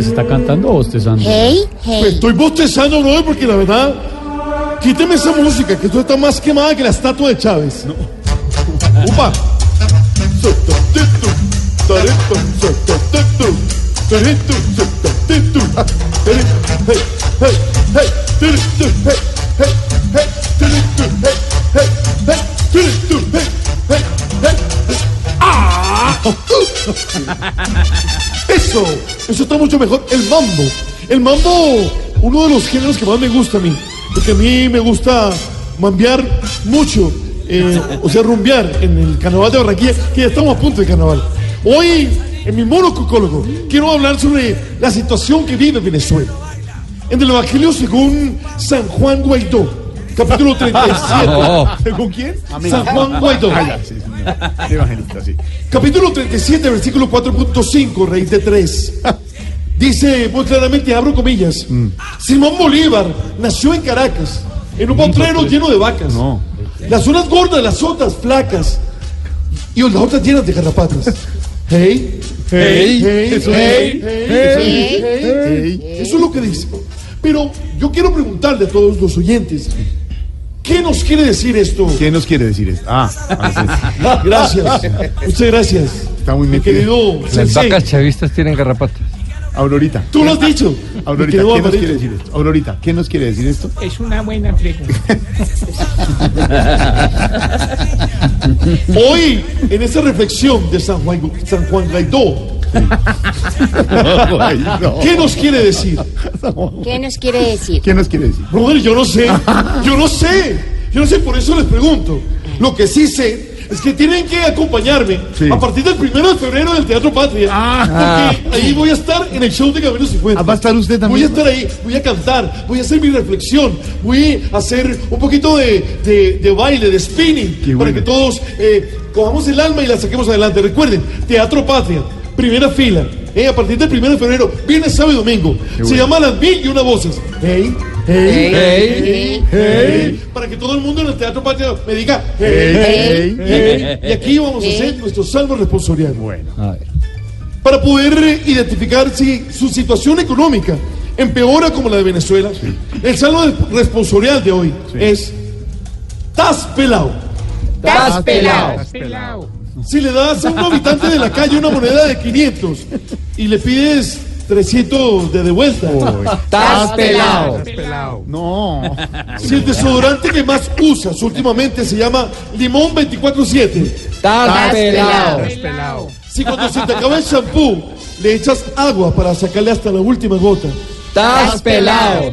Chávez está cantando o bostezando. Hey, Pues hey. estoy bostezando, no, porque la verdad, quíteme esa música, que esto está más quemada que la estatua de Chávez. No. Upa. Eso, eso está mucho mejor. El mambo. El mambo, uno de los géneros que más me gusta a mí. Porque a mí me gusta mambear mucho. eh, o sea, rumbear en el carnaval de Barranquilla, que ya estamos a punto de carnaval. Hoy, en mi monococólogo, quiero hablar sobre la situación que vive Venezuela. En el Evangelio según San Juan Guaidó, capítulo 37. ¿Con quién? San Juan Guaidó. Evangelista, sí. Capítulo 37, versículo 4.5, raíz de 3. Dice muy claramente, abro comillas, Simón Bolívar nació en Caracas, en un potrero lleno de vacas. No. Las zonas gordas, las otras flacas y las otras llenas de garrapatas. Hey, hey, hey, Hey, hey, hey. Eso es lo que dice. Pero yo quiero preguntarle a todos los oyentes, ¿qué nos quiere decir esto? ¿Qué nos quiere decir esto? Ah, ahora Gracias. Muchas gracias. Está muy Mi metido. querido Las sensei. vacas chavistas tienen garrapatas. Aurorita. Tú lo has dicho. Aurorita, ¿qué nos quiere decir esto? Aurorita, ¿qué nos quiere decir esto? Es una buena pregunta. Hoy, en esta reflexión de San Juan, San Juan no. ¿qué nos quiere decir? ¿Qué nos quiere decir? ¿Qué nos quiere decir? Brother, yo no sé. Yo no sé. Yo no sé, por eso les pregunto. Lo que sí sé es que tienen que acompañarme Sí. a partir del primero de febrero del Teatro Patria. Porque ahí voy a estar en el show de Camino 50. Ah, ¿va a estar usted Voy a también? estar ahí, voy a cantar, voy a hacer mi reflexión, voy a hacer un poquito de, de- de baile, de spinning, Qué para bueno. que todos eh, cojamos el alma y la saquemos adelante. Recuerden, Teatro Patria, primera fila. eh, a partir del primero de febrero, viernes, sábado y domingo. Se bueno. llama Las Mil y una Voces. Hey, hey, hey, hey, Para que todo el mundo en el Teatro Patria me diga hey, Hey, hey. Y aquí vamos a hacer nuestro salmo responsorial. Bueno. A ver. Para poder identificar si su situación económica empeora como la de Venezuela, el salmo de- responsorial de hoy es Tas pelado. Estás pelado. Si le das a un habitante de la calle una moneda de 500 y le pides 300 de de vuelta, Estás pelado. No. si el desodorante que más usas últimamente se llama Limón 24-7, Estás pelado. Si cuando se te acaba el shampoo le echas agua para sacarle hasta la última gota, Estás pelado.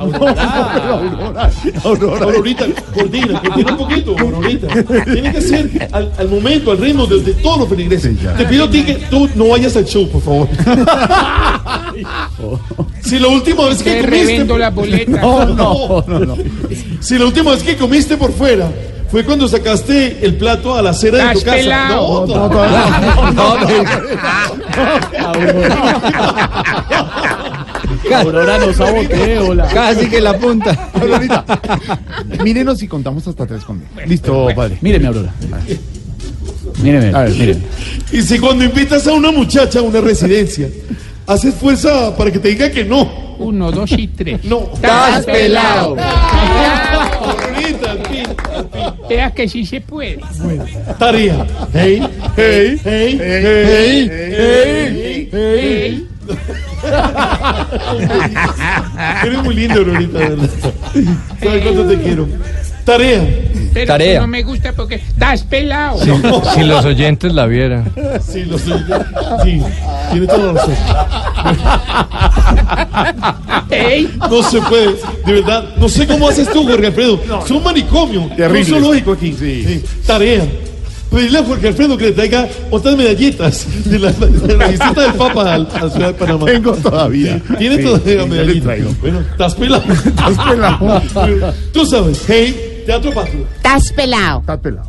Aurora. Aurora. Aurorita, coordina, coordina un poquito, Aurorita. Tiene que ser al, al momento, al ritmo de, de todos los feligreses. Te pido a ti que tú no vayas al show, por favor. Si la última vez que Te comiste. revendo la boleta. No, no, no. Si la última vez que comiste por fuera fue cuando sacaste el plato a la acera de tu Estás casa. pelado. No, no, Aurora no sabotee, hola. Casi que la punta. Aurorita. Mírenos y contamos hasta tres conmigo. Listo, padre. Míreme, Aurora. Míreme, A ver. míreme. Y si cuando invitas a una muchacha a una residencia, haces fuerza para que te diga que no. Uno, dos y tres. No. Estás pelado. Veas que sí se puede. Tarea. Hey, hey, hey, hey, hey, hey. Eres muy lindo, Aurorita, verdad. ¿Sabes cuánto te quiero? Tarea. Pero Tarea. no me gusta porque estás pelado. Si los oyentes la vieran. Sí, lo sé. Sí, tiene toda la razón. Ey, No se puede, de verdad. No sé cómo haces tú, Jorge Alfredo. Es un manicomio. Terrible. Un zoológico aquí. Sí. Tarea. Pedirle a Jorge Alfredo que le traiga otras medallitas de la, de la visita del Papa al- a la ciudad de Panamá. Tengo todavía. Tiene Sí, todavía sí, medallitas. Bueno, estás pelado. Estás pelado. Tú sabes, hey, Teatro Patria. Estás pelado. Estás pelado.